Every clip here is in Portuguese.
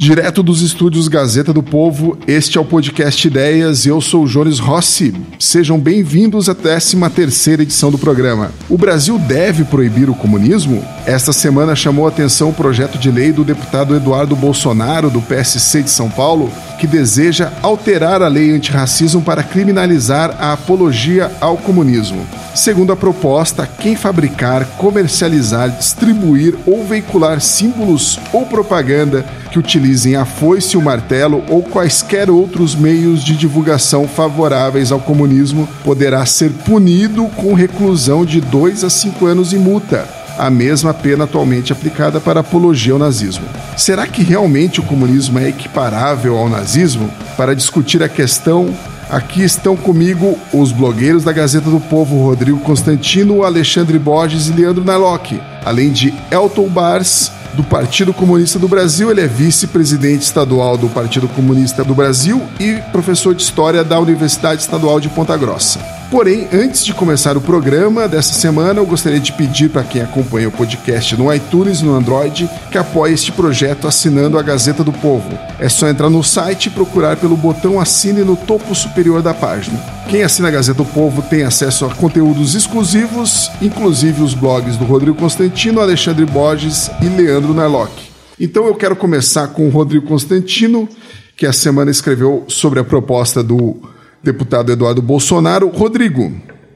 Direto dos estúdios Gazeta do Povo, este é o podcast Ideias e eu sou o Jones Rossi. Sejam bem-vindos à 13 terceira edição do programa. O Brasil deve proibir o comunismo? Esta semana chamou atenção o projeto de lei do deputado Eduardo Bolsonaro, do PSC de São Paulo, que deseja alterar a lei antirracismo para criminalizar a apologia ao comunismo. Segundo a proposta, quem fabricar, comercializar, distribuir ou veicular símbolos ou propaganda que utilizem a foice, o martelo ou quaisquer outros meios de divulgação favoráveis ao comunismo poderá ser punido com reclusão de 2 a 5 anos e multa, a mesma pena atualmente aplicada para apologia ao nazismo. Será que realmente o comunismo é equiparável ao nazismo? Para discutir a questão, Aqui estão comigo os blogueiros da Gazeta do Povo, Rodrigo Constantino, Alexandre Borges e Leandro Nalock, além de Elton Bars, do Partido Comunista do Brasil. Ele é vice-presidente estadual do Partido Comunista do Brasil e professor de História da Universidade Estadual de Ponta Grossa. Porém, antes de começar o programa dessa semana, eu gostaria de pedir para quem acompanha o podcast no iTunes e no Android que apoie este projeto assinando a Gazeta do Povo. É só entrar no site e procurar pelo botão Assine no topo superior da página. Quem assina a Gazeta do Povo tem acesso a conteúdos exclusivos, inclusive os blogs do Rodrigo Constantino, Alexandre Borges e Leandro Narlock. Então eu quero começar com o Rodrigo Constantino, que a semana escreveu sobre a proposta do deputado Eduardo Bolsonaro. Rodrigo,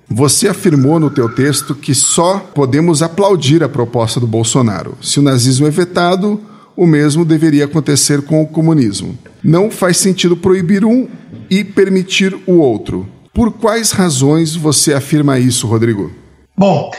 você afirmou no teu texto que só podemos aplaudir a proposta do Bolsonaro. Se o nazismo é vetado, o mesmo deveria acontecer com o comunismo. Não faz sentido proibir um e permitir o outro. Por quais razões você afirma isso, Rodrigo? Bom,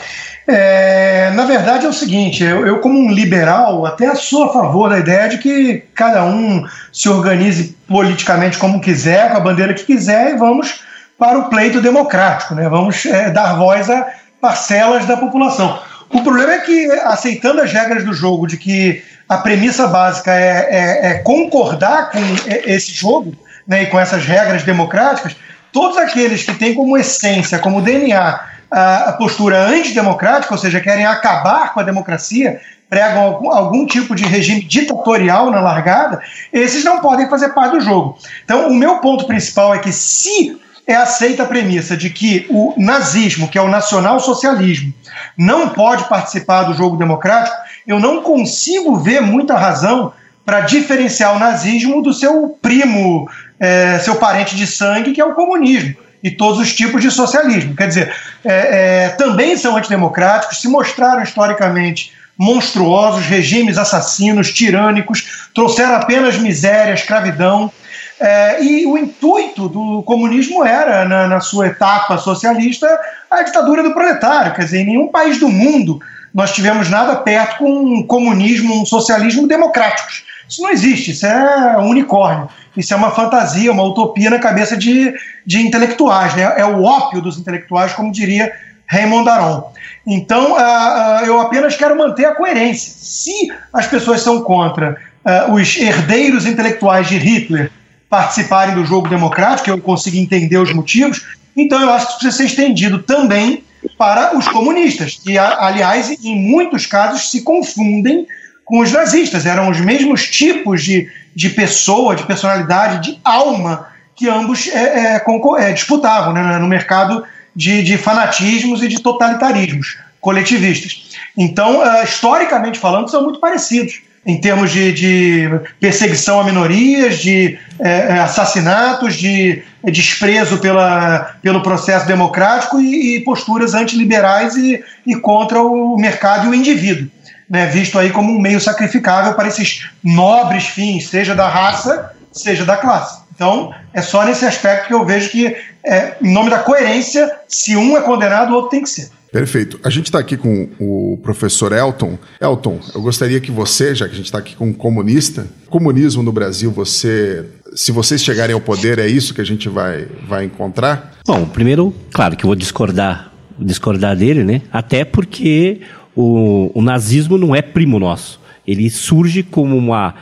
é, na verdade é o seguinte: eu, eu, como um liberal, até sou a favor da ideia de que cada um se organize politicamente como quiser, com a bandeira que quiser, e vamos para o pleito democrático, né? vamos é, dar voz a parcelas da população. O problema é que, aceitando as regras do jogo, de que a premissa básica é, é, é concordar com esse jogo né, e com essas regras democráticas, todos aqueles que têm como essência, como DNA, a postura antidemocrática, ou seja, querem acabar com a democracia, pregam algum, algum, tipo de regime ditatorial na largada, esses não podem fazer parte do jogo. Então, o meu ponto principal é que se é aceita a premissa de que o nazismo, que é o nacional-socialismo, não pode participar do jogo democrático, eu não consigo ver muita razão para diferenciar o nazismo do seu primo, é, seu parente de sangue, que é o comunismo e todos os tipos de socialismo. Quer dizer, é, é, também são antidemocráticos, se mostraram historicamente monstruosos, regimes assassinos, tirânicos, trouxeram apenas miséria, escravidão. É, e o intuito do comunismo era, na, na, sua etapa socialista, a ditadura do proletário. Quer dizer, em nenhum país do mundo nós tivemos nada perto com um comunismo, um socialismo democráticos. Isso não existe, isso é um unicórnio. Isso é uma fantasia, uma utopia na cabeça de, de intelectuais, né? é o ópio dos intelectuais, como diria Raymond Aron. Então, uh, uh, eu apenas quero manter a coerência. Se as pessoas são contra uh, os herdeiros intelectuais de Hitler participarem do jogo democrático, eu consigo entender os motivos, então eu acho que precisa ser estendido também para os comunistas, que, aliás, em muitos casos se confundem com os nazistas. Eram os mesmos tipos de, de pessoa, de personalidade, de alma que ambos é, é, é, disputavam né, no mercado de, de, fanatismos e de totalitarismos coletivistas. Então, uh, historicamente falando, são muito parecidos em termos de, de perseguição a minorias, de é, é assassinatos, de desprezo pela, pelo processo democrático e, e posturas antiliberais e, e contra o mercado e o indivíduo né, visto aí como um meio sacrificável para esses nobres fins, seja da raça, seja da classe. Então, é só nesse aspecto que eu vejo que, é, em nome da coerência, se um é condenado, o outro tem que ser. Perfeito. A gente está aqui com o professor Elton. Elton, eu gostaria que você, já que a gente está aqui com um comunista, comunismo no Brasil, você, se vocês chegarem ao poder, é isso que a gente vai, vai encontrar? Bom, primeiro, claro que eu vou discordar, discordar dele, né? Até porque o, o nazismo não é primo nosso. Ele surge como uma,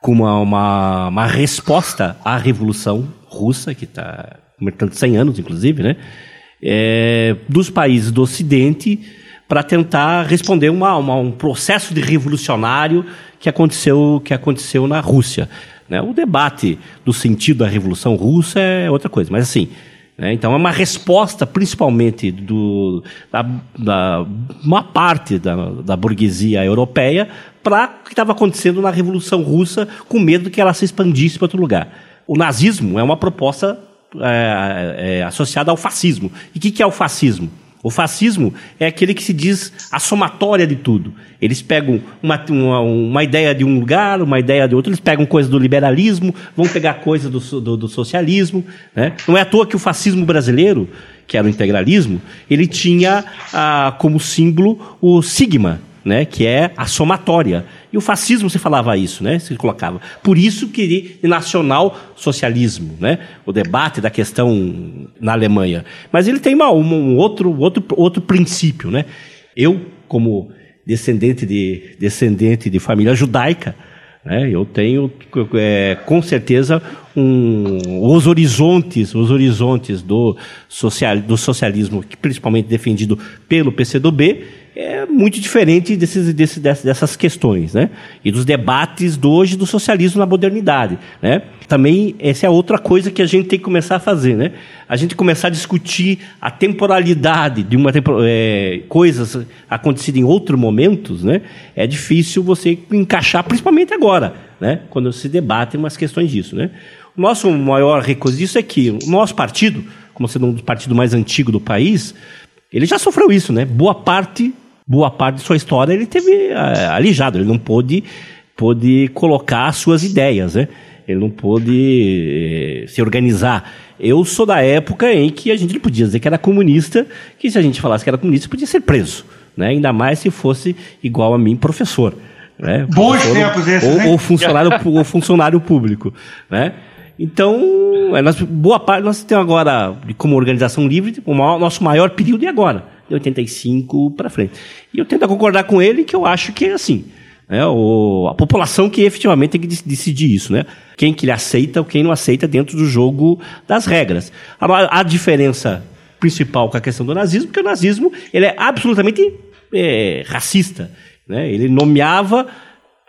como uma, uma, uma resposta à Revolução Russa, que está completando 100 anos, inclusive, né? É, dos países do Ocidente para tentar responder uma, uma, um processo de revolucionário que aconteceu, que aconteceu na Rússia. Né? O debate do sentido da Revolução Russa é outra coisa, mas assim, né? então é uma resposta principalmente do, da, da uma parte da, da burguesia europeia para o que estava acontecendo na Revolução Russa, com medo que ela se expandisse para outro lugar. O nazismo é uma proposta é, é, associada ao fascismo. E o que, que é o fascismo? O fascismo é aquele que se diz a somatória de tudo. Eles pegam uma, uma, uma, ideia de um lugar, uma ideia de outro, eles pegam coisas do liberalismo, vão pegar coisas do, do, do, socialismo. Né? Não é à toa que o fascismo brasileiro, que era o integralismo, ele tinha ah, como símbolo o sigma, né, que é a somatória. E o fascismo se falava isso, né, se colocava. Por isso que nacional socialismo, né, o debate da questão na Alemanha. Mas ele tem uma, um outro, outro, outro princípio, né. Eu, como descendente de, descendente de família judaica, né, eu tenho é, com certeza um, os horizontes, os horizontes do, social, do socialismo, principalmente defendido pelo PCdoB, é muito diferente desses, dessas questões, né? E dos debates de hoje do socialismo na modernidade, né? Também essa é outra coisa que a gente tem que começar a fazer, né? A gente começar a discutir a temporalidade de uma é, coisas acontecidas em outros momentos, né? É difícil você encaixar, principalmente agora, né? Quando se debatem umas questões disso, né? O nosso maior recurso disso é que o nosso partido, como sendo um dos partidos mais antigos do país, ele já sofreu isso, né? Boa parte boa parte de sua história ele teve é, alijado, ele não pôde, pôde colocar suas ideias, né? Ele não pôde é, se organizar. Eu sou da época em que a gente não podia dizer que era comunista, que se a gente falasse que era comunista, podia ser preso. Né? Ainda mais se fosse igual a mim, professor. Né? Bons tempos esses, ou, ou, funcionário, ou funcionário público. Né? Então, é, nós, boa parte, nós temos agora, como organização livre, o maior, nosso maior período é agora de 85 para frente. E eu tento concordar com ele que eu acho que é assim. Né, o, a população que efetivamente tem que decidir isso, né? Quem que ele aceita ou quem não aceita dentro do jogo das regras. A, a diferença principal com a questão do nazismo, porque o nazismo ele é absolutamente é, racista. Né? Ele nomeava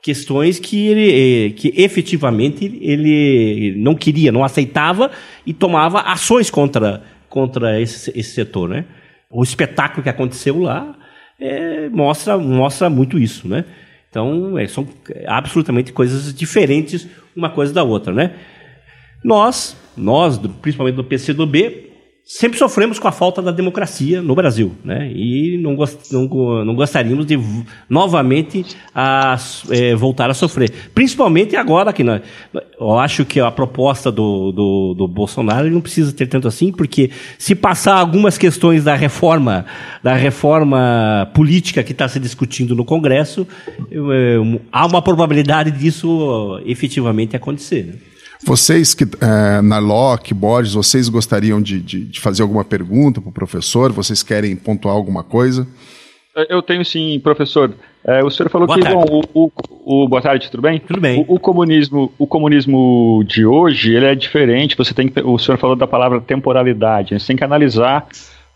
questões que ele é, que efetivamente ele não queria, não aceitava e tomava ações contra, contra esse, esse setor, né? O espetáculo que aconteceu lá é, mostra, mostra muito isso, né? Então, é, são absolutamente coisas diferentes uma coisa da outra, né? Nós, nós, principalmente do PCdoB, sempre sofremos com a falta da democracia no Brasil, né? E não, gost, não, não gostaríamos de novamente a, é, voltar a sofrer. Principalmente agora que nós, eu acho que a proposta do, do, do Bolsonaro não precisa ter tanto assim, porque se passar algumas questões da reforma, da reforma política que está se discutindo no Congresso, eu, eu, há uma probabilidade disso efetivamente acontecer. Né? Vocês que, é, na Locke, Borges, vocês gostariam de, de, de fazer alguma pergunta para o professor? Vocês querem pontuar alguma coisa? Eu tenho sim, professor. É, o senhor falou boa que bom, o, o, o, boa tarde, tudo bem? Tudo bem. O, o, comunismo, o comunismo de hoje, ele é diferente. Você tem que, o senhor falou da palavra temporalidade. Você tem que analisar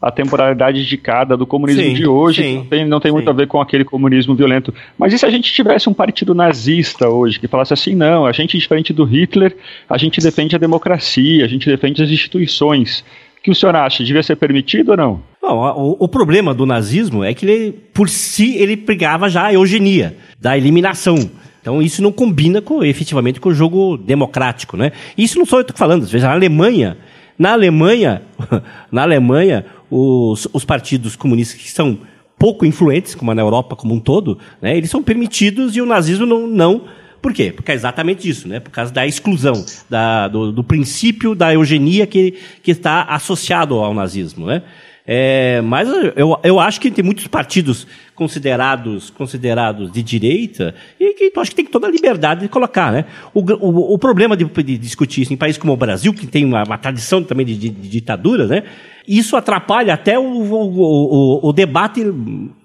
a temporalidade de cada do comunismo sim, de hoje, sim, não tem, não tem muito a ver com aquele comunismo violento. Mas e se a gente tivesse um partido nazista hoje, que falasse assim, não, a gente, diferente do Hitler, a gente defende a democracia, a gente defende as instituições. O que o senhor acha? Devia ser permitido ou não? Não, o, o, problema do nazismo é que ele, por si, ele pregava já a eugenia, da eliminação. Então isso não combina com, efetivamente com o jogo democrático, né? Isso não sou eu que estou falando. Veja, na Alemanha, na Alemanha, na Alemanha, os, os partidos comunistas que são pouco influentes, como na Europa como um todo, né, eles são permitidos e o nazismo não, não. Por quê? Porque é exatamente isso, né? Por causa da exclusão, da, do, do princípio da eugenia que, que está associado ao nazismo, né? É, mas eu, eu acho que tem muitos partidos considerados, considerados de direita e que eu acho que tem toda a liberdade de colocar. Né? O, o, o problema de, de, discutir isso em países como o Brasil, que tem uma, uma tradição também de, de, de, ditadura, né? Isso atrapalha até o, o, o, debate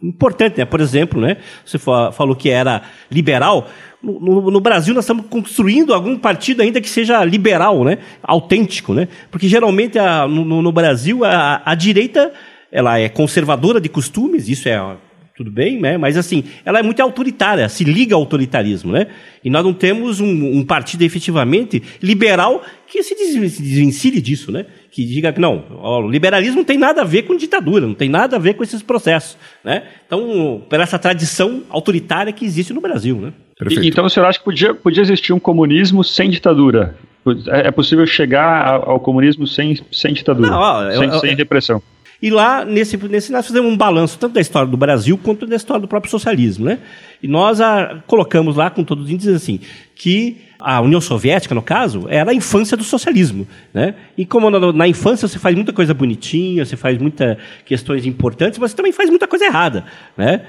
importante. Né? Por exemplo, né? você falou que era liberal. No, no, Brasil nós estamos construindo algum partido ainda que seja liberal, né? autêntico, né? porque geralmente a, no, no, Brasil a, a, direita ela é conservadora de costumes, isso é tudo bem, né? mas assim, ela é muito autoritária, se liga ao autoritarismo, né? E nós não temos um, um partido efetivamente liberal que se desvencilhe disso, né? Que diga que não, o liberalismo não tem nada a ver com ditadura, não tem nada a ver com esses processos, né? Então, pela essa tradição autoritária que existe no Brasil, né? E, então, o senhor acha que podia, podia existir um comunismo sem ditadura? É, é possível chegar ao comunismo sem, sem ditadura, não, ó, sem, eu, eu, sem repressão? E lá, nesse, nesse, nós fizemos um balanço tanto da história do Brasil quanto da história do próprio socialismo. Né? E nós a, ah, colocamos lá, com todos os índices, assim, que a União Soviética, no caso, era a infância do socialismo. Né? E como na, na infância você faz muita coisa bonitinha, você faz muitas questões importantes, mas você também faz muita coisa errada. Né?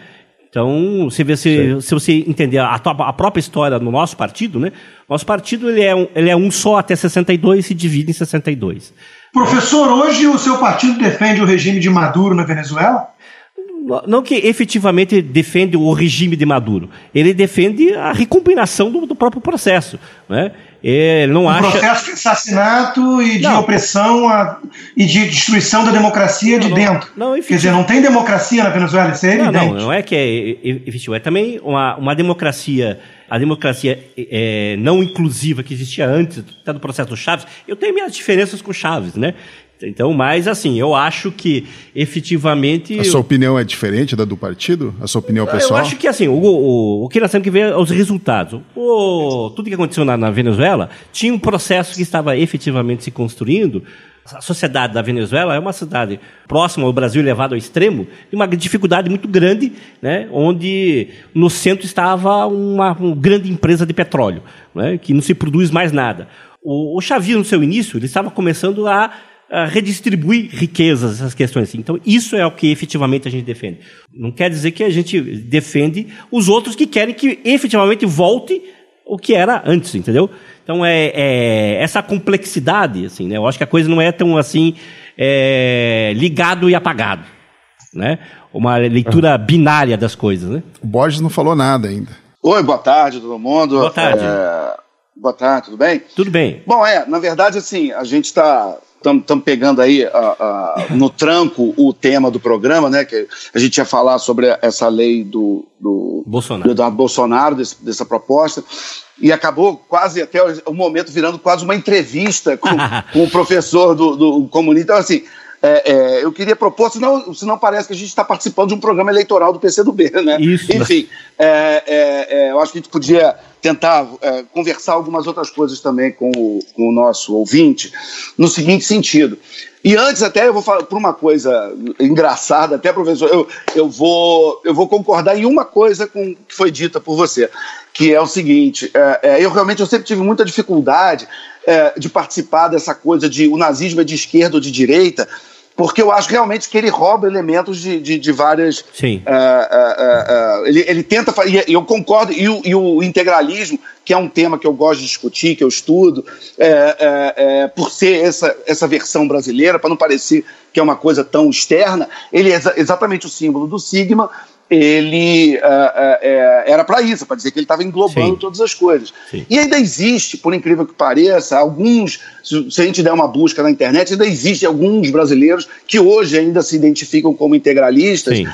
Então, se você, se você entender a, a, própria história no nosso partido, né? Nosso partido ele é, um, ele é um só até 62 e se divide em 62. Professor, hoje o seu partido defende o regime de Maduro na Venezuela? Não que efetivamente defende o regime de Maduro, ele defende a recombinação do, do próprio processo. Né? Ele não um acha... processo de assassinato e de não. opressão a, e de destruição da democracia não, de dentro. Não, Quer dizer, não tem democracia na Venezuela, isso é evidente. Não, não, é que é efetivo, é também uma, uma democracia a democracia é, não inclusiva que existia antes tá, do processo do Chaves, eu tenho minhas diferenças com o Chaves, né? Então, mas assim, eu acho que efetivamente. A sua eu... opinião é diferente da do partido? A sua opinião pessoal? Eu acho que assim, o, o, o que nós temos que ver é os resultados. O, tudo que aconteceu na, na Venezuela tinha um processo que estava efetivamente se construindo a sociedade da Venezuela é uma cidade próxima ao Brasil, levado ao extremo, de uma dificuldade muito grande, né, onde no centro estava uma, uma grande empresa de petróleo, né, que não se produz mais nada. O, o Xavier, no seu início, ele estava começando a, a redistribuir riquezas, essas questões assim. Então, isso é o que efetivamente a gente defende. Não quer dizer que a gente defende os outros que querem que efetivamente volte o que era antes, entendeu? Então, é, é, essa complexidade, assim, né? Eu acho que a coisa não é tão assim é, ligado e apagado, né? Uma leitura binária das coisas, né? O Borges não falou nada ainda. Oi, boa tarde, todo mundo. Boa tarde. É... Boa tarde, tudo bem? Tudo bem. Bom, é, na verdade, assim, a gente está estamos pegando aí no tranco o tema do programa, né? Que a gente ia falar sobre essa lei do, do Bolsonaro, do Eduardo Bolsonaro, desse, dessa proposta e acabou quase até o momento virando quase uma entrevista com, com o professor do, do comunista. Então, assim, é, é, eu queria propor, senão, senão parece que a gente está participando de um programa eleitoral do PCdoB, né? Isso. Enfim, é, é, é, eu acho que a gente podia tentar é, conversar algumas outras coisas também com o, com o nosso ouvinte, no seguinte sentido. E antes até eu vou falar por uma coisa engraçada, até professor, eu, eu, vou, eu vou concordar em uma coisa com que foi dita por você, que é o seguinte, eu realmente eu sempre tive muita dificuldade de participar dessa coisa de o nazismo é de esquerda ou de direita, porque eu acho realmente que ele rouba elementos de, de, de várias. Sim. Uh, uh, uh, ele, ele tenta. E eu concordo, e o, e o, integralismo, que é um tema que eu gosto de discutir, que eu estudo, é, é, por ser essa, essa versão brasileira, para não parecer que é uma coisa tão externa, ele é exa exatamente o símbolo do Sigma, ele uh, uh, era para isso, para dizer que ele estava englobando Sim. todas as coisas. Sim. E ainda existe, por incrível que pareça, alguns, se, a gente der uma busca na internet, ainda existe alguns brasileiros que hoje ainda se identificam como integralistas, uh,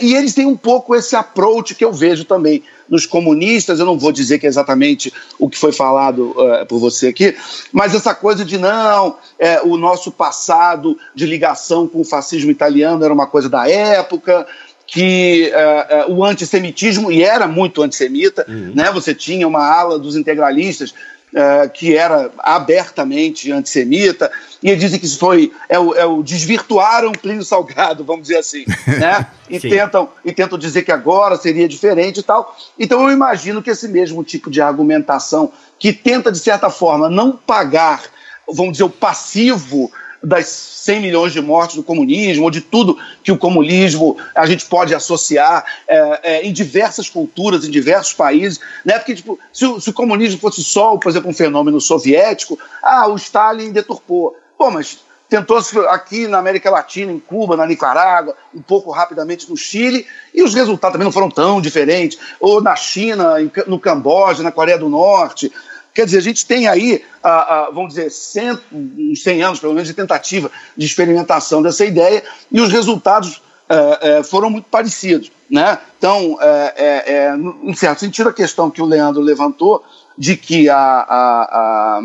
e eles têm um pouco esse approach que eu vejo também nos comunistas, eu não vou dizer que é exatamente o que foi falado por você aqui, mas essa coisa de não, o nosso passado de ligação com o fascismo italiano era uma coisa da época, que uh, uh, o antissemitismo, e era muito antissemita, uhum. né? você tinha uma ala dos integralistas uh, que era abertamente antissemita, e eles dizem que isso foi, é o, é o desvirtuaram Plínio Salgado, vamos dizer assim, né? e, tentam, e tentam dizer que agora seria diferente e tal. Então eu imagino que esse mesmo tipo de argumentação, que tenta, de certa forma, não pagar, vamos dizer, o passivo das 100 milhões de mortes do comunismo, ou de tudo que o comunismo a gente pode associar é, é, em diversas culturas, em diversos países. Né? Porque, tipo, se o, se o comunismo fosse só, por exemplo, um fenômeno soviético, ah, o Stalin deturpou. Pô, mas tentou aqui na América Latina, em Cuba, na Nicarágua, um pouco rapidamente no Chile, e os resultados também não foram tão diferentes. Ou na China, no Camboja, na Coreia do Norte. Quer dizer, a gente tem aí, ah, vamos dizer, cento, uns 100 anos, pelo menos, de tentativa de experimentação dessa ideia, e os resultados uh, uh, foram muito parecidos. Né? Então, é, em certo sentido, a questão que o Leandro levantou de que a, a, a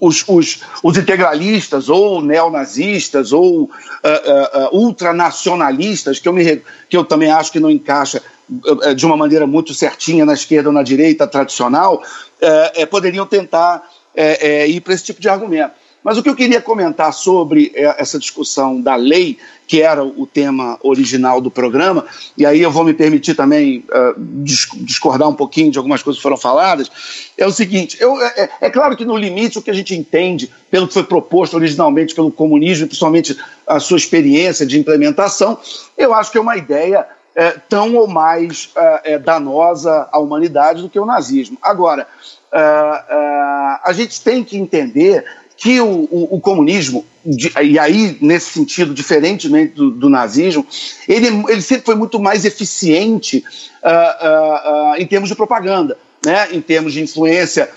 os, os, os, integralistas ou neonazistas ou uh, uh, ultranacionalistas, que eu, me, que eu também acho que não encaixa de uma maneira muito certinha na esquerda ou na direita tradicional, poderiam tentar ir para esse tipo de argumento. Mas o que eu queria comentar sobre é, essa discussão da lei, que era o tema original do programa, e aí eu vou me permitir também uh, discordar um pouquinho de algumas coisas que foram faladas, é o seguinte: eu, é, é, é, claro que no limite o que a gente entende pelo que foi proposto originalmente pelo comunismo, principalmente a sua experiência de implementação, eu acho que é uma ideia é, tão ou mais é, danosa à humanidade do que o nazismo. Agora, a gente tem que entender que o, o, o comunismo, de, e aí nesse sentido, diferentemente do, do, nazismo, ele, ele sempre foi muito mais eficiente em termos de propaganda. Né, em termos de influência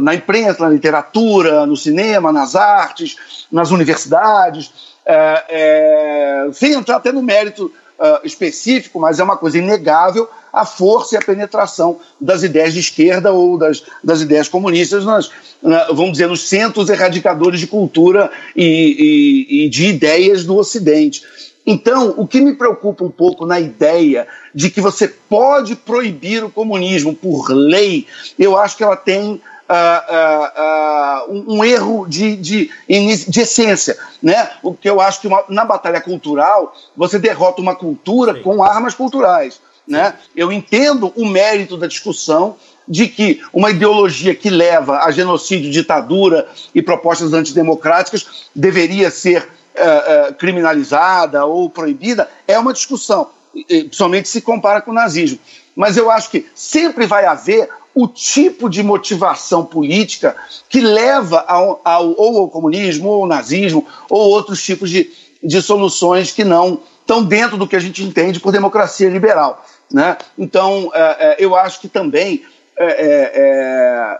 na imprensa, na literatura, no cinema, nas artes, nas universidades, é, é, sem entrar até no mérito uh, específico, mas é uma coisa inegável a força e a penetração das ideias de esquerda ou das, das ideias comunistas, nas, na, vamos dizer, nos centros erradicadores de cultura e, e, e de ideias do Ocidente. Então, o que me preocupa um pouco na ideia de que você pode proibir o comunismo por lei, eu acho que ela tem Uh, uh, uh, um, erro de, de, de, essência. Né? O que eu acho que uma, na batalha cultural você derrota uma cultura Sim. com armas culturais. Né? Eu entendo o mérito da discussão de que uma ideologia que leva a genocídio, ditadura e propostas antidemocráticas deveria ser uh, uh, criminalizada ou proibida, é uma discussão, principalmente se compara com o nazismo. Mas eu acho que sempre vai haver o tipo de motivação política que leva ao, ao, ou ao comunismo, ou ao nazismo, ou outros tipos de, de soluções que não estão dentro do que a gente entende por democracia liberal. Né? Então, é, é, eu acho que também é, é,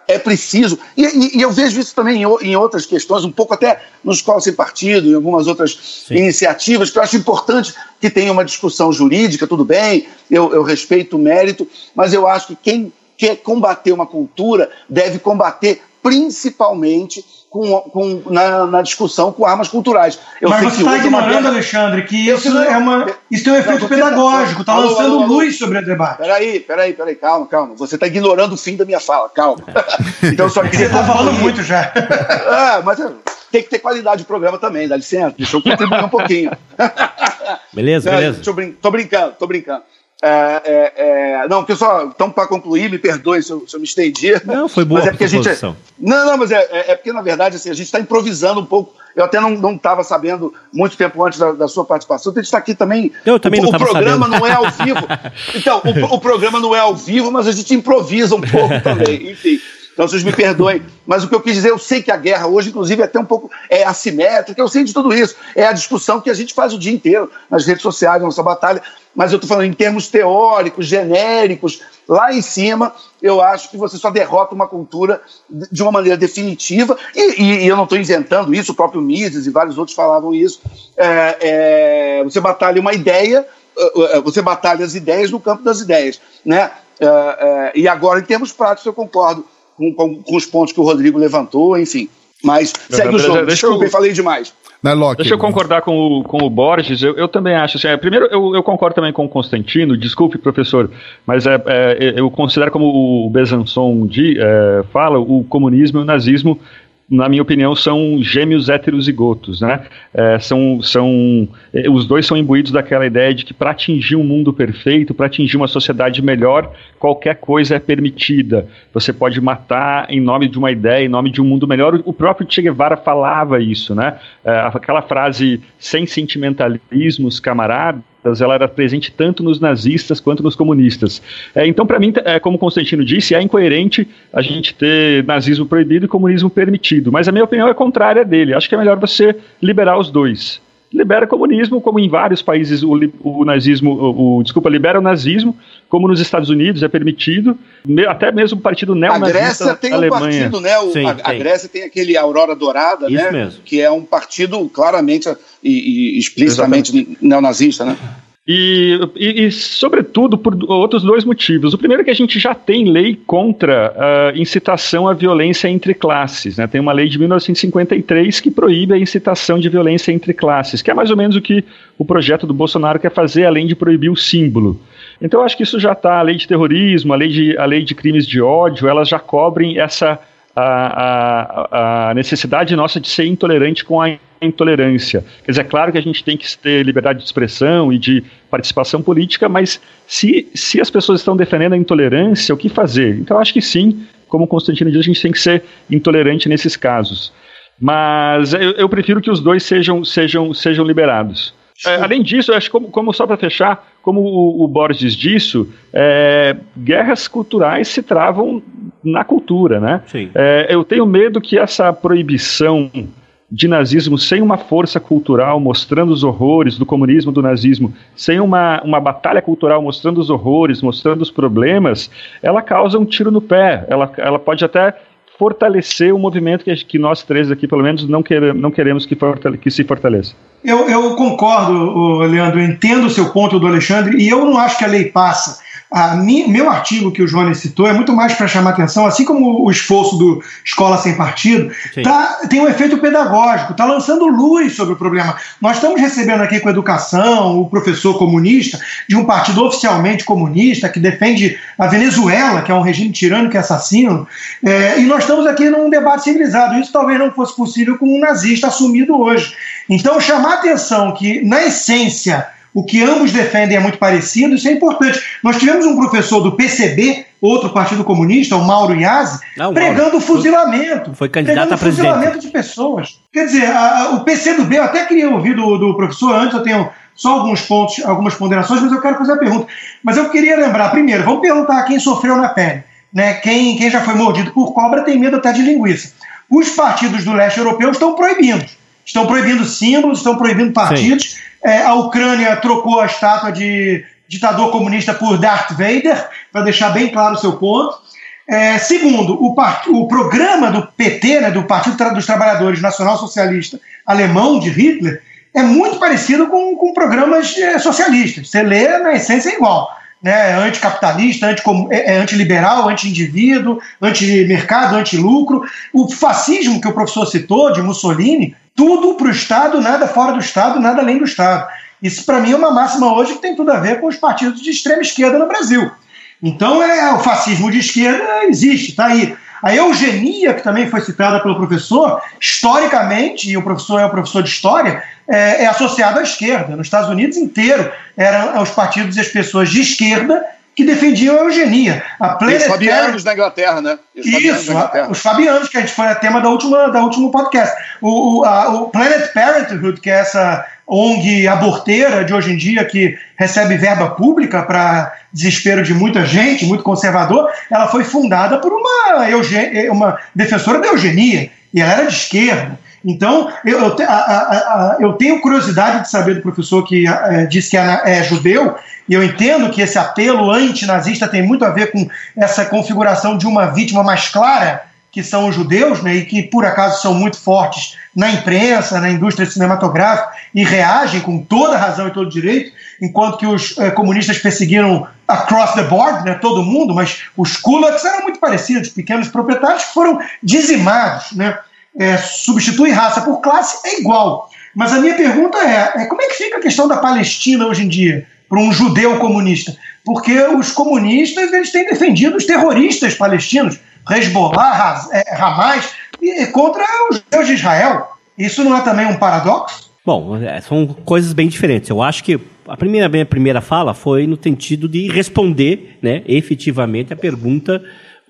é, é preciso, e, e, eu vejo isso também em, em, outras questões, um pouco até nos escolas sem partido, em algumas outras Sim. iniciativas, que eu acho importante que tenha uma discussão jurídica, tudo bem, eu, eu respeito o mérito, mas eu acho que quem quer combater uma cultura deve combater principalmente com, com, na, na, discussão com armas culturais. Eu Mas você está ignorando, guerra... Alexandre, que isso, não, é uma, isso tem um efeito pedagógico, está lançando alô, alô, luz sobre o debate. Peraí, peraí, peraí, calma, calma. Você está ignorando o fim da minha fala, calma. então só queria. Você está falando muito já. ah, mas tem que ter qualidade de programa também, dá licença, deixa eu contribuir um pouquinho. beleza, beleza. Tô, brin brincando, tô brincando. É, é, é, não, só, então, para concluir, me perdoe se eu, se eu, me estendi. Não, foi boa mas é porque a gente é- Não, não, mas é, é, é, porque, na verdade, assim, a gente está improvisando um pouco. Eu até não estava sabendo muito tempo antes da, da sua participação. Então, a gente está aqui também. Eu também o, não O programa sabendo. não é ao vivo. Então, o, o programa não é ao vivo, mas a gente improvisa um pouco também. Enfim. Então vocês me perdoem, mas o que eu quis dizer, eu sei que a guerra hoje, inclusive, é até um pouco é assimétrica, eu sei de tudo isso. É a discussão que a gente faz o dia inteiro nas redes sociais, na nossa batalha. Mas eu estou falando em termos teóricos, genéricos, lá em cima, eu acho que você só derrota uma cultura de uma maneira definitiva, e, e, e eu não estou inventando isso, o próprio Mises e vários outros falavam isso. É, é, você batalha uma ideia, é, é, você batalha as ideias no campo das ideias. Né? É, é, e agora, em termos práticos, eu concordo com, com, com os pontos que o Rodrigo levantou, enfim. Mas segue o jogo. Desculpa, eu falei demais. Né, Deixa eu concordar com o, com o Borges. Eu, eu também acho. Assim, é, primeiro, eu, eu, concordo também com o Constantino. Desculpe, professor, mas é, é eu considero como o Besançon de, é, fala, o comunismo e o nazismo na minha opinião, são gêmeos heterozigotos, né? É, são, são, é, os dois são imbuídos daquela ideia de que para atingir um mundo perfeito, para atingir uma sociedade melhor, qualquer coisa é permitida. Você pode matar em nome de uma ideia, em nome de um mundo melhor. O próprio Che Guevara falava isso, né? É, aquela frase sem sentimentalismos, camarada, ela era presente tanto nos nazistas quanto nos comunistas. É, então, para mim, é, como Constantino disse, é incoerente a gente ter nazismo proibido e comunismo permitido. Mas a minha opinião é contrária dele. Acho que é melhor você liberar os dois libera comunismo, como em vários países o, o nazismo, o, o, desculpa, libera o nazismo, como nos Estados Unidos é permitido, até mesmo o partido neonazista A Grécia tem um partido, né? O, Sim, a, a, Grécia tem aquele Aurora Dourada, Isso né? Mesmo. Que é um partido claramente e, e explicitamente Exatamente. neonazista, né? E, e, e, sobretudo, por outros dois motivos. O primeiro é que a gente já tem lei contra a incitação à violência entre classes. Né? Tem uma lei de 1953 que proíbe a incitação de violência entre classes, que é mais ou menos o que o projeto do Bolsonaro quer fazer, além de proibir o símbolo. Então, acho que isso já está. A lei de terrorismo, a lei de, a lei de crimes de ódio, elas já cobrem essa a, a, a necessidade nossa de ser intolerante com a intolerância. Quer dizer, é claro que a gente tem que ter liberdade de expressão e de participação política, mas se, se as pessoas estão defendendo a intolerância, o que fazer? Então, acho que sim, como o Constantino diz, a gente tem que ser intolerante nesses casos. Mas eu, eu prefiro que os dois sejam, sejam, sejam liberados. É, além disso, acho como, como só para fechar, como o, o Borges disso, é, guerras culturais se travam na cultura, né? É, eu tenho medo que essa proibição de nazismo sem uma força cultural mostrando os horrores do comunismo, do nazismo, sem uma, uma batalha cultural mostrando os horrores, mostrando os problemas, ela causa um tiro no pé. Ela, ela pode até fortalecer o movimento que, que nós três aqui, pelo menos, não, queira, não queremos que, fortale, que se fortaleça. Eu, eu concordo, Leandro, entendo o seu ponto do Alexandre, e eu não acho que a lei passa a meu artigo que o Jones citou é muito mais para chamar atenção, assim como o esforço do Escola Sem Partido, tá, tem um efeito pedagógico, está lançando luz sobre o problema. Nós estamos recebendo aqui com a educação o professor comunista de um partido oficialmente comunista que defende a Venezuela, que é um regime tirânico e assassino, é, e nós estamos aqui num debate civilizado. Isso talvez não fosse possível com um nazista assumido hoje. Então, chamar atenção que, na essência, o que ambos defendem é muito parecido, isso é importante. Nós tivemos um professor do PCB, outro partido comunista, o Mauro Iazzi, Não, pregando Mauro, fuzilamento. Foi candidato a presidente. fuzilamento de pessoas. Quer dizer, a, a, o PCdoB, eu até queria ouvir do, do professor antes, eu tenho só alguns pontos, algumas ponderações, mas eu quero fazer a pergunta. Mas eu queria lembrar, primeiro, vamos perguntar quem sofreu na pele. Né? Quem, quem já foi mordido por cobra tem medo até de linguiça. Os partidos do leste europeu estão proibindo. Estão proibindo símbolos, estão proibindo partidos. É, a Ucrânia trocou a estátua de ditador comunista por Darth Vader, para deixar bem claro o seu ponto. É, segundo, o, o, programa do PT, né, do Partido dos Trabalhadores Nacional Socialista Alemão de Hitler, é muito parecido com, com programas é, socialistas. Você lê, na essência, é igual. Né, anticapitalista, anti, é, é antiliberal, anti-indivíduo, anti-mercado, anti-lucro. O fascismo que o professor citou, de Mussolini, tudo para o Estado, nada fora do Estado, nada além do Estado. Isso, para mim, é uma máxima hoje que tem tudo a ver com os partidos de extrema esquerda no Brasil. Então, é, o fascismo de esquerda existe, está aí. A eugenia, que também foi citada pelo professor, historicamente, e o professor é o professor de história, é, é associado à esquerda. Nos Estados Unidos inteiro eram os partidos e as pessoas de esquerda que defendiam a eugenia. A Planet os fabianos na Inglaterra, né? Os Isso, Inglaterra. os fabianos, que a gente foi a tema da última, da último podcast. O, o, a, o Planet Parenthood, que é essa ONG aborteira de hoje em dia que recebe verba pública para desespero de muita gente, muito conservador, ela foi fundada por uma, uma defensora da eugenia, e ela era de esquerda. Então, eu, eu, a, a, a, eu tenho curiosidade de saber do professor que é, disse que é, é judeu, e eu entendo que esse apelo antinazista tem muito a ver com essa configuração de uma vítima mais clara, que são os judeus, né, e que por acaso são muito fortes na imprensa, na indústria cinematográfica, e reagem com toda razão e todo direito, enquanto que os é, comunistas perseguiram across the board, né, todo mundo, mas os kulaks eram muito parecidos, pequenos proprietários que foram dizimados. Né, é, substitui raça por classe é igual. Mas a minha pergunta é, é como é que fica a questão da Palestina hoje em dia? para um judeu comunista, porque os comunistas eles têm defendido os terroristas palestinos, Hezbollah, é, Hamas, contra os judeus de Israel. Isso não é também um paradoxo? Bom, é, são coisas bem diferentes. Eu acho que a primeira, minha primeira fala foi no sentido de responder né, efetivamente a pergunta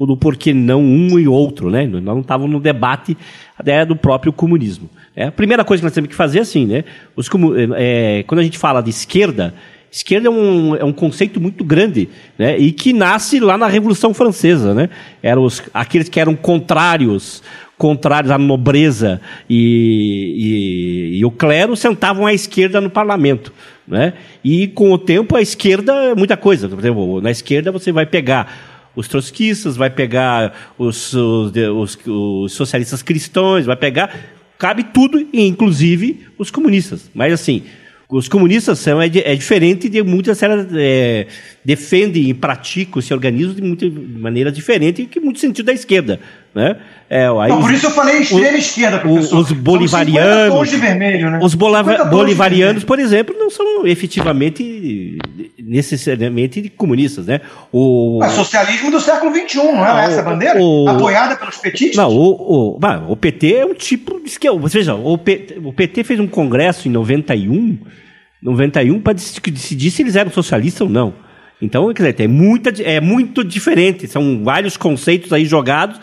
do porquê não um e outro. Né? Nós não estávamos no debate né, do próprio comunismo. É, a primeira coisa que nós temos que fazer é assim, né? Os, é, quando a gente fala de esquerda, Esquerda é um, é um conceito muito grande, né? E que nasce lá na Revolução Francesa, né? Eram os, aqueles que eram contrários, contrários à nobreza e, e, e o clero sentavam à esquerda no parlamento, né? E com o tempo a esquerda é muita coisa. Por exemplo, na esquerda você vai pegar os trotskistas, vai pegar os, os, os, os socialistas cristãos, vai pegar cabe tudo, inclusive os comunistas. Mas assim, os comunistas são é, é diferente de muitas é, defendem e praticam esse organismo de maneira diferente que muito sentido da esquerda, né? É, aí Não, por isso eu falei extrema o, esquerda, professor. Os bolivarianos, de vermelho, né? os bolivarianos, por exemplo, não são efetivamente necessariamente comunistas, né? O Mas socialismo do século XXI, não é essa bandeira? O, Apoiada pelos petistas? Não, o, o, o PT é um tipo de esquerda. Veja, o, P, o PT fez um congresso em 91, 91 para decidir se eles eram socialistas ou não. Então, quer dizer, é, muita, é muito diferente. São vários conceitos aí jogados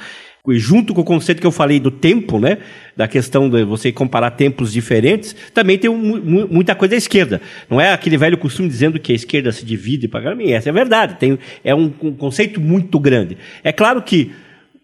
junto com o conceito que eu falei do tempo, né, da questão de você comparar tempos diferentes, também tem um, muita coisa à esquerda. Não é aquele velho costume dizendo que a esquerda se divide para mim, essa é verdade. Tem, é um, um conceito muito grande. É claro que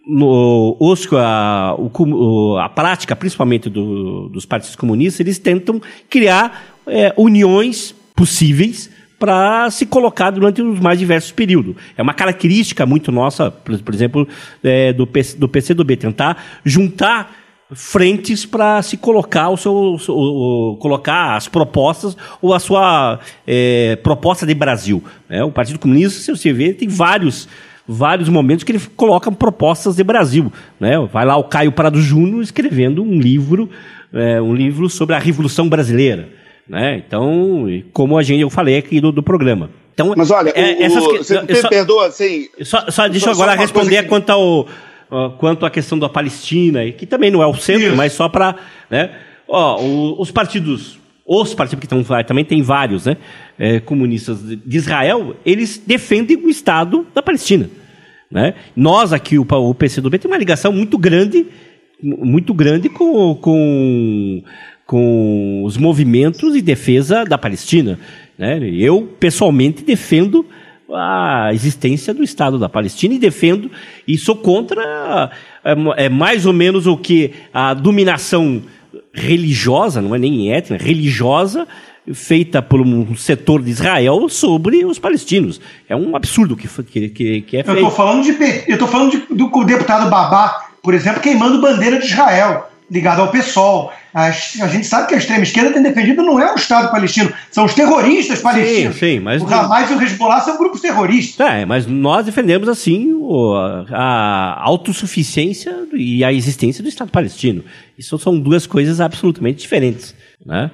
no, os, a, o, a prática, principalmente do, dos partidos comunistas, eles tentam criar é, uniões possíveis para se colocar durante os mais diversos períodos. É uma característica muito nossa, por, por exemplo, é, do, PC, do PCdoB, tentar juntar frentes para se colocar o seu, o, o, colocar as propostas ou a sua é, proposta de Brasil. É, o Partido Comunista, se você vê, tem vários vários momentos que ele coloca propostas de Brasil. Né? Vai lá o Caio Prado Júnior escrevendo um livro, é, um livro sobre a Revolução Brasileira. Né? Então, como a gente, eu falei aqui do, do programa. Então, Mas olha, é, o, essas, você me só, perdoa, assim. Só, só deixa eu agora responder que... quanto, ao, quanto à questão da Palestina, que também não é o centro, Isso. mas só para. Né? Ó, os partidos, os partidos que estão também tem vários, né? É, comunistas de Israel, eles defendem o Estado da Palestina. Né? Nós aqui, o, o PCdoB, tem uma ligação muito grande, muito grande com, com com os movimentos de defesa da Palestina. Né? Eu, pessoalmente, defendo a existência do Estado da Palestina e defendo e sou contra é, é mais ou menos o que a dominação religiosa, não é nem étnica, religiosa feita por um setor de Israel sobre os palestinos. É um absurdo que, que, que é feito. Eu estou falando, de, eu tô falando de, do deputado Babá, por exemplo, queimando bandeira de Israel ligado ao PSOL. A, a, gente sabe que a extrema esquerda tem defendido não é o Estado palestino, são os terroristas palestinos. Sim, sim, mas o Hamas e o Hezbollah são grupos terroristas. É, mas nós defendemos assim o, a autossuficiência e a existência do Estado palestino. Isso são duas coisas absolutamente diferentes, né?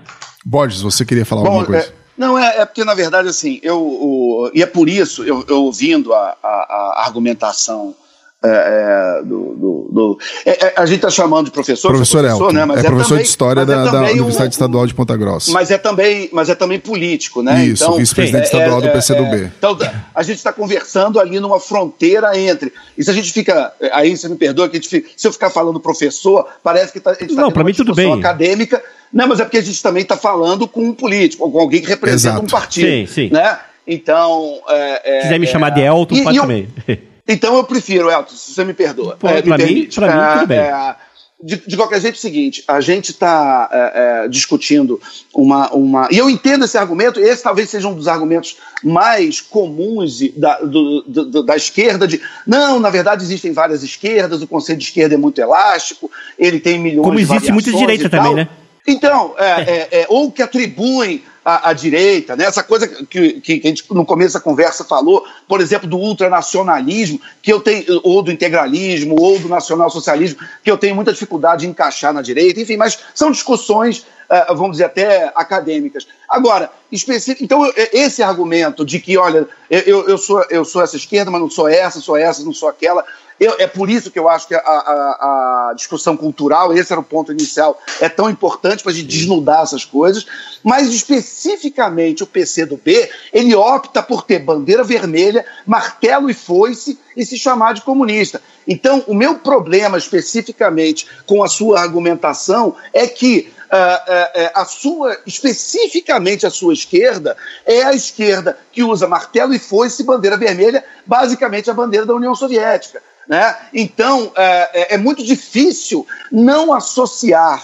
Borges, você queria falar Bom, alguma coisa? É, não, é, é, porque na verdade assim, eu, o, e é por isso eu, eu ouvindo a, a, a argumentação é, é, do, do, do é, é, a gente está chamando de professor, professor, professor Elton, né? Mas é, professor também, de história da, da, Universidade um, Estadual de Ponta Grossa. Mas é também, mas é também político, né? Isso, então, vice-presidente estadual do PCdoB. então a gente está conversando ali numa fronteira entre. E se a gente fica, aí você me perdoa que a gente fica, se eu ficar falando professor, parece que tá, a gente está Não, para mim tudo bem. acadêmica. Não, mas é porque a gente também está falando com um político, com alguém que representa Exato. um partido, sim, sim. né? Então, é, quiser me chamar de Elton, e, pode e também. Eu, Então eu prefiro, Elton, se você me perdoa. Pô, é, pra, me mim, pra mim, tudo bem. É, de, de, qualquer jeito, é o seguinte: a gente está é, é, discutindo uma, uma. E eu entendo esse argumento, esse talvez seja um dos argumentos mais comuns da, do, do, da esquerda, de não, na verdade existem várias esquerdas, o conceito de esquerda é muito elástico, ele tem milhões Como existe de muita direita também, né? Então, é, é, é, ou que atribuem à, direita, né? essa coisa que, que, a gente no começo da conversa falou, por exemplo, do ultranacionalismo, que eu tenho, ou do integralismo, ou do nacionalsocialismo, que eu tenho muita dificuldade de encaixar na direita, enfim, mas são discussões, uh, vamos dizer, até acadêmicas. Agora, específico, então esse argumento de que, olha, eu, eu, sou, eu sou essa esquerda, mas não sou essa, sou essa, não sou aquela, eu, é por isso que eu acho que a, a, a, discussão cultural, esse era o ponto inicial, é tão importante para a gente desnudar essas coisas, mas especificamente o PC do B, ele opta por ter bandeira vermelha, martelo e foice e se chamar de comunista. Então, o meu problema especificamente com a sua argumentação é que Uh, uh, uh, a sua, especificamente a sua esquerda, é a esquerda que usa martelo e foice e bandeira vermelha, basicamente a bandeira da União Soviética. Né? Então, é, é, é muito difícil não associar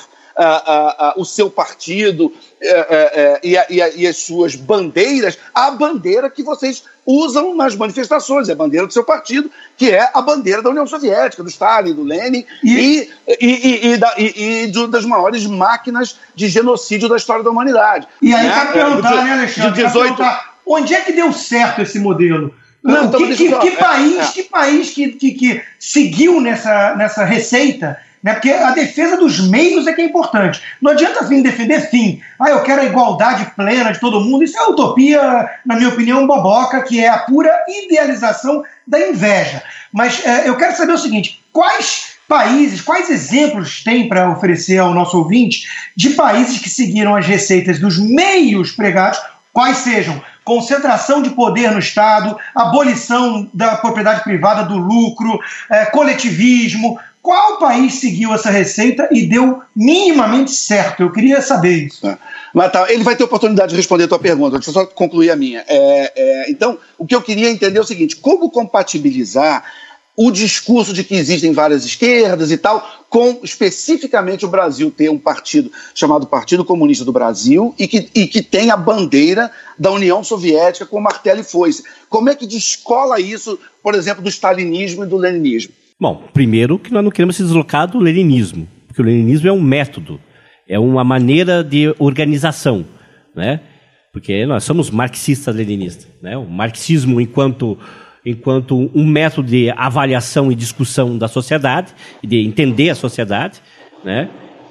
o seu partido é, é, e, a, e, a, e, as suas bandeiras a bandeira que vocês usam nas manifestações, é a bandeira do seu partido, que é a bandeira da União Soviética, do Stalin, do Lenin e, e, da, e, das maiores máquinas de genocídio da história da humanidade. E aí, né? perguntar, né, Alexandre? De 18... onde é que deu certo esse modelo? Não, que, que, que, país, é. que país que, que, que seguiu nessa, nessa receita né? Porque a defesa dos meios é que é importante. Não adianta vir defender fim. Ah, eu quero a igualdade plena de todo mundo. Isso é utopia, na minha opinião, boboca, que é a pura idealização da inveja. Mas é, eu quero saber o seguinte: quais países, quais exemplos tem para oferecer ao nosso ouvinte de países que seguiram as receitas dos meios pregados, quais sejam concentração de poder no Estado, abolição da propriedade privada, do lucro, é, coletivismo, qual país seguiu essa receita e deu minimamente certo? Eu queria saber isso. Mas tá, ele vai ter oportunidade de responder a tua pergunta. Deixa eu só concluir a minha. É, é, então, o que eu queria entender é o seguinte: como compatibilizar o discurso de que existem várias esquerdas e tal, com especificamente o Brasil ter um partido chamado Partido Comunista do Brasil e que, e que tem a bandeira da União Soviética com martelo e foice. Como é que descola isso, por exemplo, do stalinismo e do leninismo? Bom, primeiro que nós não queremos se deslocar do leninismo, porque o leninismo é um método, é uma maneira de organização, né? Porque nós somos marxistas-leninistas, né? O marxismo enquanto enquanto um método de avaliação e discussão da sociedade de entender a sociedade, né?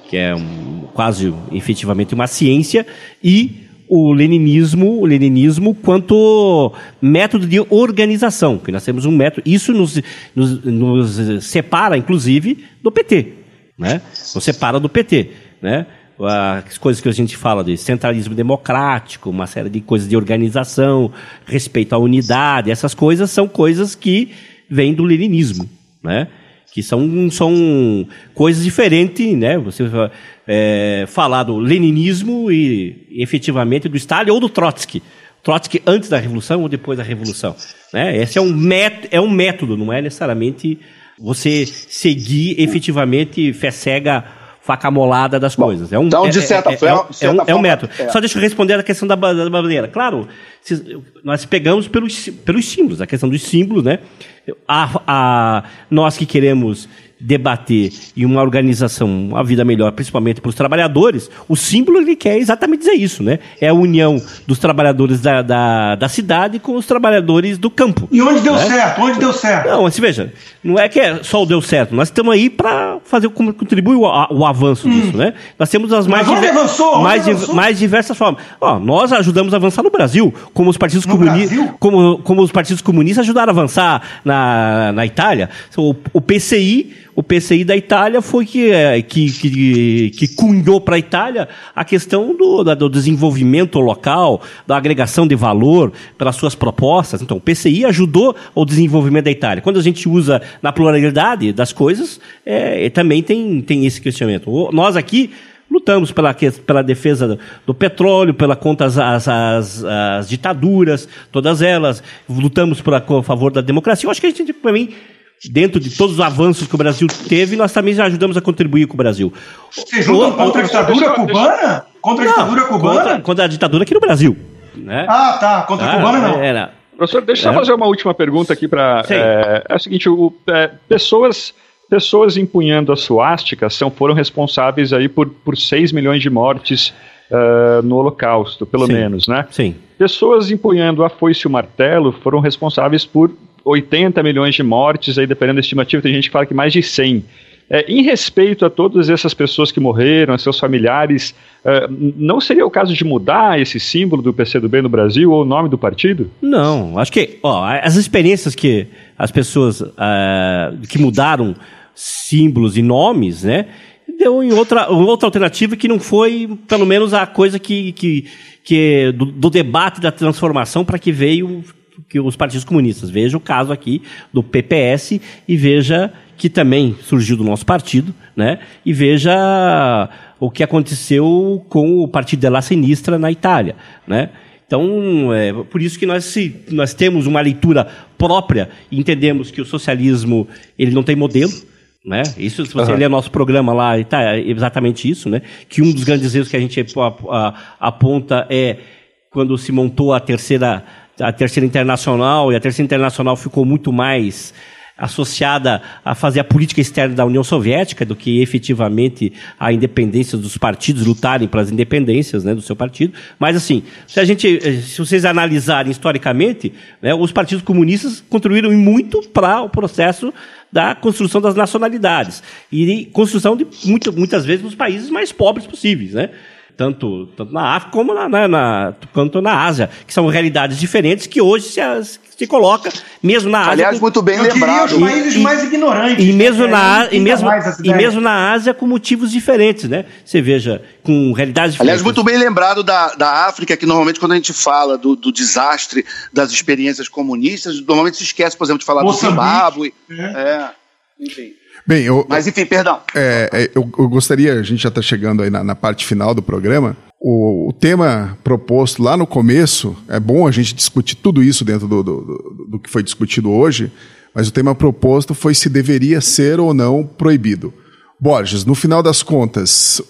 Que é um, quase efetivamente uma ciência e o leninismo, o leninismo quanto método de organização, que nós temos um método, isso nos, nos, nos separa, inclusive, do PT, né? Nos separa do PT, né? As coisas que a gente fala de centralismo democrático, uma série de coisas de organização, respeito à unidade, essas coisas são coisas que vêm do leninismo, né? Que são, são coisas diferentes, né? Você é, falar do leninismo e efetivamente do Stalin ou do Trotsky. Trotsky antes da Revolução ou depois da Revolução. Né? Esse é um, método, é um método, não é necessariamente você seguir efetivamente fé cega faca molada das Bom, coisas. É um, então, de certa, é, é, forma, é, um, é um método. É. Só deixa eu responder a questão da, da bandeira. Claro, se, nós pegamos pelos, pelos símbolos, a questão dos símbolos, né? A, a, nós que queremos debater em uma organização uma vida melhor, principalmente para os trabalhadores, o símbolo ele quer exatamente dizer isso, né? É a união dos trabalhadores da, da, da cidade com os trabalhadores do campo. E onde deu né? certo? Onde deu certo? Não, assim, veja, não é que é só o deu certo, nós estamos aí para fazer como contribuir o, o avanço hum. disso, né? Nós temos as mais, diver avançou, mais, avançou? mais diversas formas. Ó, nós ajudamos a avançar no Brasil, como os partidos comunistas, como, como os partidos comunistas ajudaram a avançar na, na Itália. O, o PCI o PCI da Itália foi que, é, que, que, que cunhou para a Itália a questão do, do desenvolvimento local, da agregação de valor pelas suas propostas. Então, o PCI ajudou o desenvolvimento da Itália. Quando a gente usa na pluralidade das coisas, é, também tem, tem esse questionamento. Nós aqui lutamos pela, pela defesa do, petróleo, pela contra as, as, as, as, ditaduras, todas elas, lutamos a favor da democracia. Eu acho que a gente, para mim, dentro de todos os avanços que o Brasil teve, nós também já ajudamos a contribuir com o Brasil. Vocês lutam contra a ditadura cubana? Contra a ditadura cubana? Contra, contra, a ditadura aqui no Brasil. Né? Ah, tá. Contra a ah, cubana não. Era. Professor, deixa eu é. fazer uma última pergunta aqui para. É, é, o seguinte: o, é, pessoas, pessoas empunhando a suástica são, foram responsáveis aí por, por 6 milhões de mortes uh, no Holocausto, pelo Sim. menos, né? Sim. Pessoas empunhando a foice e o martelo foram responsáveis por 80 milhões de mortes, aí dependendo da estimativa, tem gente que fala que mais de 100. É, em respeito a todas essas pessoas que morreram, a seus familiares, é, não seria o caso de mudar esse símbolo do PCdoB no Brasil ou o nome do partido? Não, acho que ó, as experiências que as pessoas uh, que mudaram símbolos e nomes, né, deu em outra, outra alternativa que não foi, pelo menos, a coisa que, que, que do, do debate da transformação para que veio que os partidos comunistas. Veja o caso aqui do PPS e veja que também surgiu do nosso partido, né? E veja o que aconteceu com o Partido della Sinistra na Itália, né? Então, é por isso que nós, se, nós temos uma leitura própria e entendemos que o socialismo ele não tem modelo, Né? Isso, se você uhum. ler nosso programa lá, tá é exatamente isso, né? Que um dos grandes erros que a gente aponta é quando se montou a terceira, a terceira internacional, e a terceira internacional ficou muito mais associada a fazer a política externa da União Soviética do que efetivamente a independência dos partidos lutarem pelas independências né, do seu partido. Mas assim, se a gente, se vocês analisarem historicamente, né, os partidos comunistas contribuíram muito para o processo da construção das nacionalidades e construção de muito, muitas vezes nos países mais pobres possíveis, né? Tanto, tanto na África como na, na, na, quanto na Ásia, que são realidades diferentes que hoje se, se coloca, mesmo na Ásia. Aliás, muito bem lembrado. os países e, mais ignorantes. E mesmo, né? na, e, mesmo, e mesmo na Ásia com motivos diferentes, né? Você veja, com realidades diferentes. Aliás, muito bem lembrado da, da África, que normalmente quando a gente fala do, do desastre das experiências comunistas, normalmente se esquece, por exemplo, de falar Moçambique, do Zimbábue. É. é, enfim. Bem, eu, Mas enfim, perdão. É, é, eu, eu, gostaria, a gente já está chegando aí na, na, parte final do programa. O, o, tema proposto lá no começo, é bom a gente discutir tudo isso dentro do, do, do, do que foi discutido hoje, mas o tema proposto foi se deveria ser ou não proibido. Borges, no final das contas,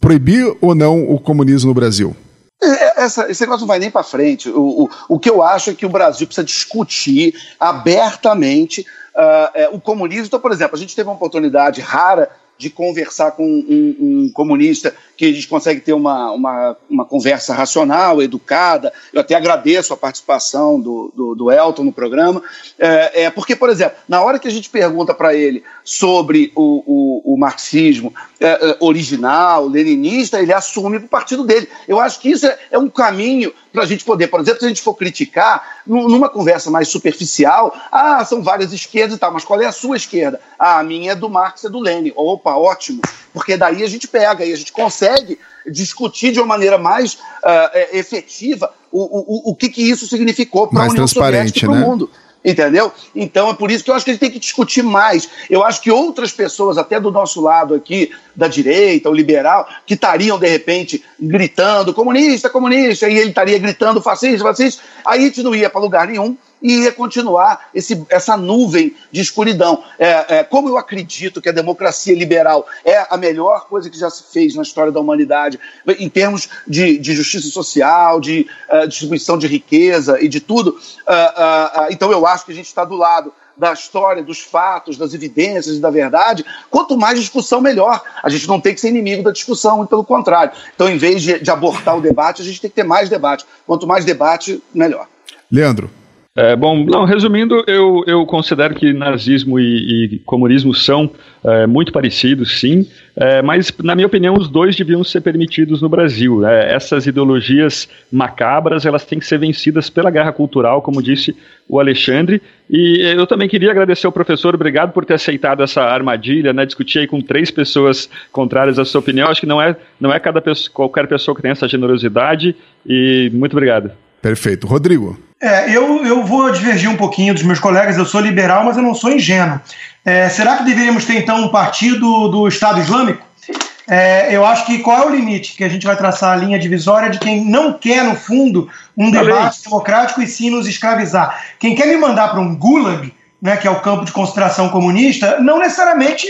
proibir ou não o comunismo no Brasil? É, essa, esse negócio não vai nem para frente. O, o, o que eu acho é que o Brasil precisa discutir abertamente Uh, é, o comunismo, então, por exemplo, a gente teve uma oportunidade rara de conversar com um, um, comunista que a gente consegue ter uma, uma, uma, conversa racional, educada. Eu até agradeço a participação do, do, do Elton no programa, é, é, porque, por exemplo, na hora que a gente pergunta para ele sobre o, o, o marxismo é, é original, leninista, ele assume para o partido dele. Eu acho que isso é, é um caminho para a gente poder, por exemplo, se a gente for criticar, numa conversa mais superficial, ah, são várias esquerdas e tal, mas qual é a sua esquerda? Ah, a minha é do Marx, é do Lenin. Opa, ótimo, porque daí a gente pega e a gente consegue discutir de uma maneira mais uh, efetiva o, o, o que, que isso significou para a União Soviética e para o né? mundo. Entendeu? Então é por isso que eu acho que a gente tem que discutir mais. Eu acho que outras pessoas, até do nosso lado aqui, da direita, o liberal, que estariam, de repente, gritando comunista, comunista, e ele estaria gritando fascista, fascista, aí a gente não ia para lugar nenhum e ia continuar esse, essa nuvem de escuridão. É, é, como eu acredito que a democracia liberal é a melhor coisa que já se fez na história da humanidade, em termos de, de justiça social, de uh, distribuição de riqueza e de tudo, uh, uh, então eu acho que a gente está do lado da história, dos fatos, das evidências e da verdade, quanto mais discussão, melhor. A gente não tem que ser inimigo da discussão, pelo contrário. Então, em vez de, de abortar o debate, a gente tem que ter mais debate. Quanto mais debate, melhor. Leandro. É, bom, não, resumindo, eu, eu considero que nazismo e, e comunismo são é, muito parecidos, sim, é, mas, na minha opinião, os dois deviam ser permitidos no Brasil. Né? Essas ideologias macabras, elas têm que ser vencidas pela guerra cultural, como disse o Alexandre, e eu também queria agradecer ao professor, obrigado por ter aceitado essa armadilha, né? discutir aí com três pessoas contrárias à sua opinião, acho que não é, não é cada pessoa, qualquer pessoa que tem essa generosidade, e muito obrigado. Perfeito. Rodrigo. É, eu, eu vou divergir um pouquinho dos meus colegas, eu sou liberal, mas eu não sou ingênuo. É, será que deveríamos ter, então, um partido do Estado Islâmico? É, eu acho que qual é o limite que a gente vai traçar a linha divisória de quem não quer, no fundo, um debate democrático e sim nos escravizar? Quem quer me mandar para um gulag, né, que é o campo de concentração comunista, não necessariamente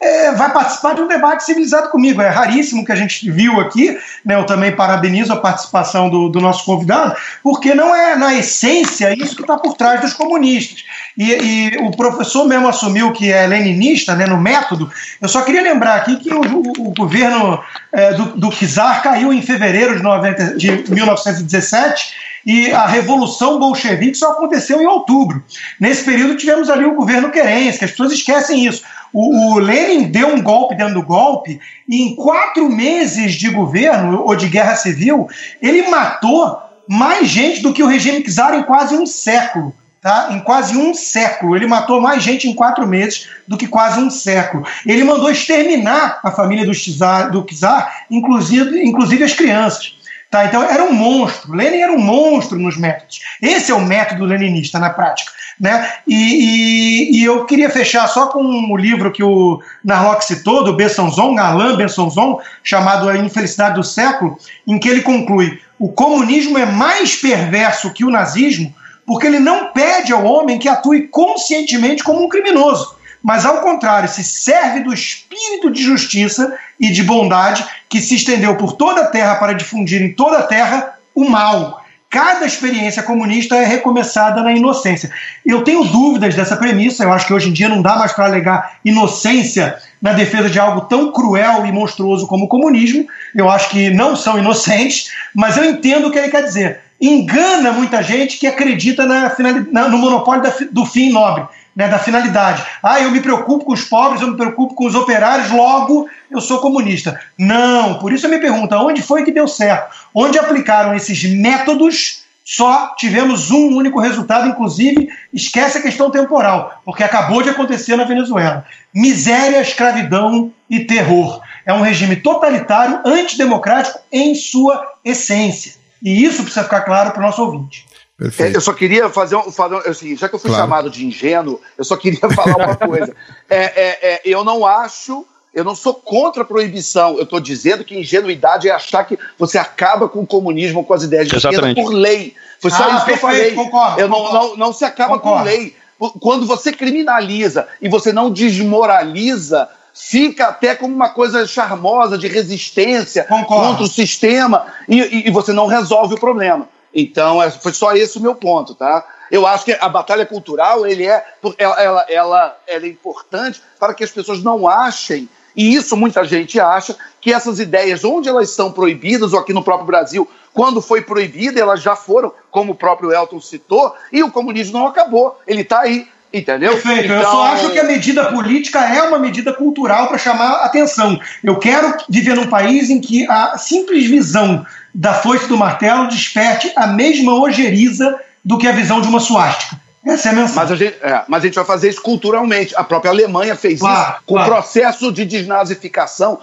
é, vai participar de um debate civilizado comigo. É raríssimo que a gente viu aqui, né, eu também parabenizo a participação do, do nosso convidado, porque não é, na essência, isso que está por trás dos comunistas. E, e, o professor mesmo assumiu que é leninista né, no método. Eu só queria lembrar aqui que o, o, governo é, do, do Czar caiu em fevereiro de, 90, de 1917 e a Revolução Bolchevique só aconteceu em outubro. Nesse período tivemos ali o governo Kerensky, as pessoas esquecem isso. O, o, Lenin deu um golpe dentro do golpe e em quatro meses de governo ou de guerra civil, ele matou mais gente do que o regime czar em quase um século. Tá? Em quase um século. Ele matou mais gente em quatro meses do que quase um século. Ele mandou exterminar a família do czar, do czar inclusive, inclusive as crianças. Tá? Então era um monstro. Lenin era um monstro nos métodos. Esse é o método leninista na prática. Né? E, e, e eu queria fechar só com o um livro que o Narlock citou, do Besançon, Alain Besançon, chamado A Infelicidade do Século, em que ele conclui: o comunismo é mais perverso que o nazismo porque ele não pede ao homem que atue conscientemente como um criminoso mas ao contrário, se serve do espírito de justiça e de bondade que se estendeu por toda a terra para difundir em toda a terra o mal. Cada experiência comunista é recomeçada na inocência. Eu tenho dúvidas dessa premissa, eu acho que hoje em dia não dá mais para alegar inocência na defesa de algo tão cruel e monstruoso como o comunismo. Eu acho que não são inocentes, mas eu entendo o que ele quer dizer. Engana muita gente que acredita na, no monopólio do fim nobre né, da finalidade. Ah, eu me preocupo com os pobres, eu me preocupo com os operários, logo eu sou comunista. Não, por isso eu me pergunto, onde foi que deu certo? Onde aplicaram esses métodos, só tivemos um único resultado, inclusive esquece a questão temporal, porque acabou de acontecer na Venezuela. Miséria, escravidão e terror. É um regime totalitário, antidemocrático em sua essência. E isso precisa ficar claro para o nosso ouvinte. Perfeito. Eu só queria fazer um. Fazer, assim, já que eu fui claro. chamado de ingênuo, eu só queria falar uma coisa. É, é, é, eu não acho. Eu não sou contra a proibição. Eu estou dizendo que ingenuidade é achar que você acaba com o comunismo, com as ideias de esquerda por lei. Foi só ah, isso que eu falei. Concordo, eu concordo. Não, não, não se acaba concordo. com lei. Quando você criminaliza e você não desmoraliza, fica até como uma coisa charmosa de resistência contra o sistema e, e você não resolve o problema. Então, é, foi só esse o meu ponto, tá? Eu acho que a batalha cultural ele é, ela, ela, ela, ela é importante para que as pessoas não achem, e isso muita gente acha, que essas ideias, onde elas são proibidas, ou aqui no próprio Brasil, quando foi proibida, elas já foram, como o próprio Elton citou, e o comunismo não acabou, ele está aí. Entendeu? Perfeito. Então... Eu só acho que a medida política é uma medida cultural para chamar atenção. Eu quero viver num país em que a simples visão da foice do martelo desperte a mesma ojeriza do que a visão de uma suástica. Essa é a mensagem. Mas a, gente, é, mas a gente vai fazer isso culturalmente. A própria Alemanha fez claro, isso com claro. o processo de desnazificação,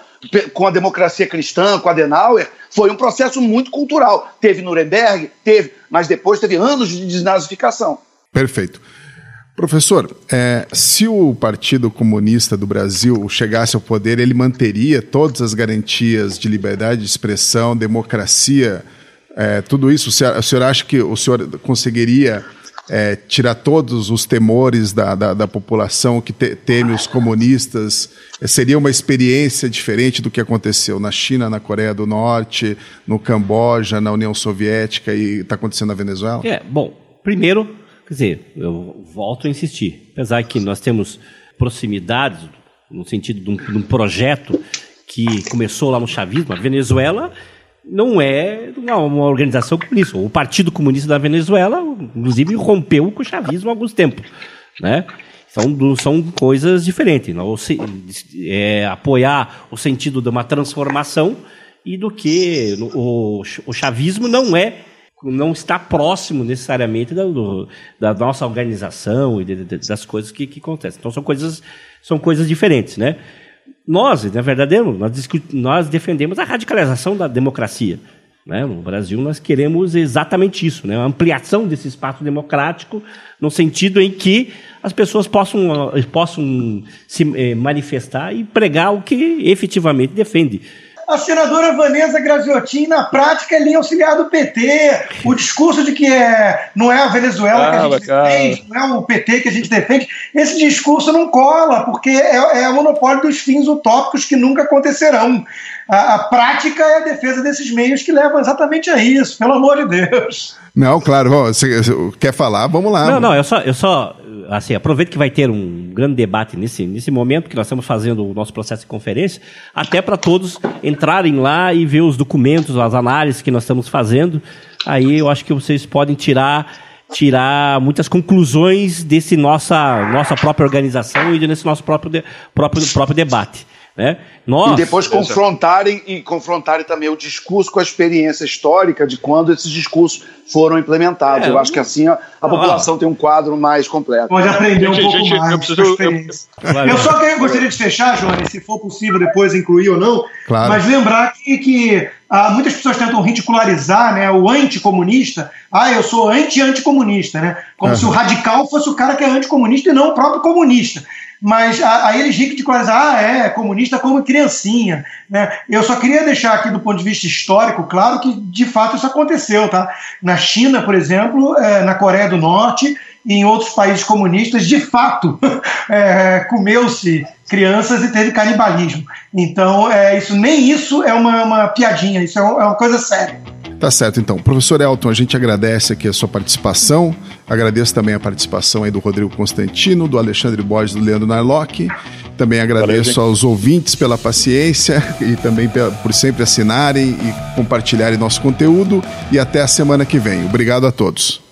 com a democracia cristã, com Adenauer. Foi um processo muito cultural. Teve Nuremberg, teve, mas depois teve anos de desnazificação. Perfeito. Professor, é, se o Partido Comunista do Brasil chegasse ao poder, ele manteria todas as garantias de liberdade de expressão, democracia, é, tudo isso? O senhor, o senhor, acha que o senhor conseguiria é, tirar todos os temores da, da, da população que te, teme os comunistas? Seria uma experiência diferente do que aconteceu na China, na Coreia do Norte, no Camboja, na União Soviética e está acontecendo na Venezuela? É, bom, primeiro Quer dizer, eu volto a insistir, apesar que nós temos proximidades, no sentido de um, de um projeto que começou lá no chavismo, a Venezuela não é uma, organização comunista. O Partido Comunista da Venezuela, inclusive, rompeu com o chavismo há alguns tempos. Né? São, são coisas diferentes. Não? É, apoiar o sentido de uma transformação e do que o, o chavismo não é não está próximo necessariamente da, do, da nossa organização e de, de, das coisas que, que acontecem. Então são coisas, são coisas diferentes, né? Nós, na verdade, nós, nós defendemos a radicalização da democracia. Né? No Brasil, nós queremos exatamente isso, né? a ampliação desse espaço democrático, no sentido em que as pessoas possam, possam se eh, manifestar e pregar o que efetivamente defende a senadora Vanessa Graziotin, na prática, é linha auxiliar do PT. O discurso de que é, não é a Venezuela que a gente defende, não é o PT que a gente defende, esse discurso não cola, porque é, é o monopólio dos fins utópicos que nunca acontecerão. A, a, prática é a defesa desses meios que levam exatamente a isso, pelo amor de Deus. Não, claro, você quer falar? Vamos lá. Não, não, eu só, eu só assim, aproveito que vai ter um grande debate nesse, nesse momento que nós estamos fazendo o nosso processo de conferência, até para todos entrarem lá e ver os documentos, as análises que nós estamos fazendo. Aí eu acho que vocês podem tirar tirar muitas conclusões desse nossa nossa própria organização e desse nosso próprio de, próprio próprio debate. Né? Nós, e depois confrontarem e confrontarem também o discurso com a experiência histórica de quando esses discursos foram implementados. É, eu acho que assim a, a população tem um quadro mais completo. Pode aprender um gente, pouco gente, mais. Eu, preciso, eu, eu só queria, gostaria de fechar, Johnny, se for possível depois incluir ou não, claro. mas lembrar que, que ah, muitas pessoas tentam ridicularizar né, o anticomunista. Ah, eu sou anti-anticomunista, né? Como uhum. se o radical fosse o cara que é anticomunista e não o próprio comunista mas aí eles ridicularizam, ah, é, comunista como criancinha. Né? Eu só queria deixar aqui do ponto de vista histórico, claro que de fato isso aconteceu. Tá? Na China, por exemplo, é, na Coreia do Norte e em outros países comunistas, de fato, é, comeu-se crianças e teve canibalismo. Então, é, isso nem isso é uma, uma piadinha, isso é, é uma coisa séria. Tá certo, então. Professor Elton, a gente agradece aqui a sua participação. Agradeço também a participação aí do Rodrigo Constantino, do Alexandre Borges, do Leandro Narlock. Também agradeço Valeu, aos ouvintes pela paciência e também por sempre assinarem e compartilharem nosso conteúdo. E até a semana que vem. Obrigado a todos.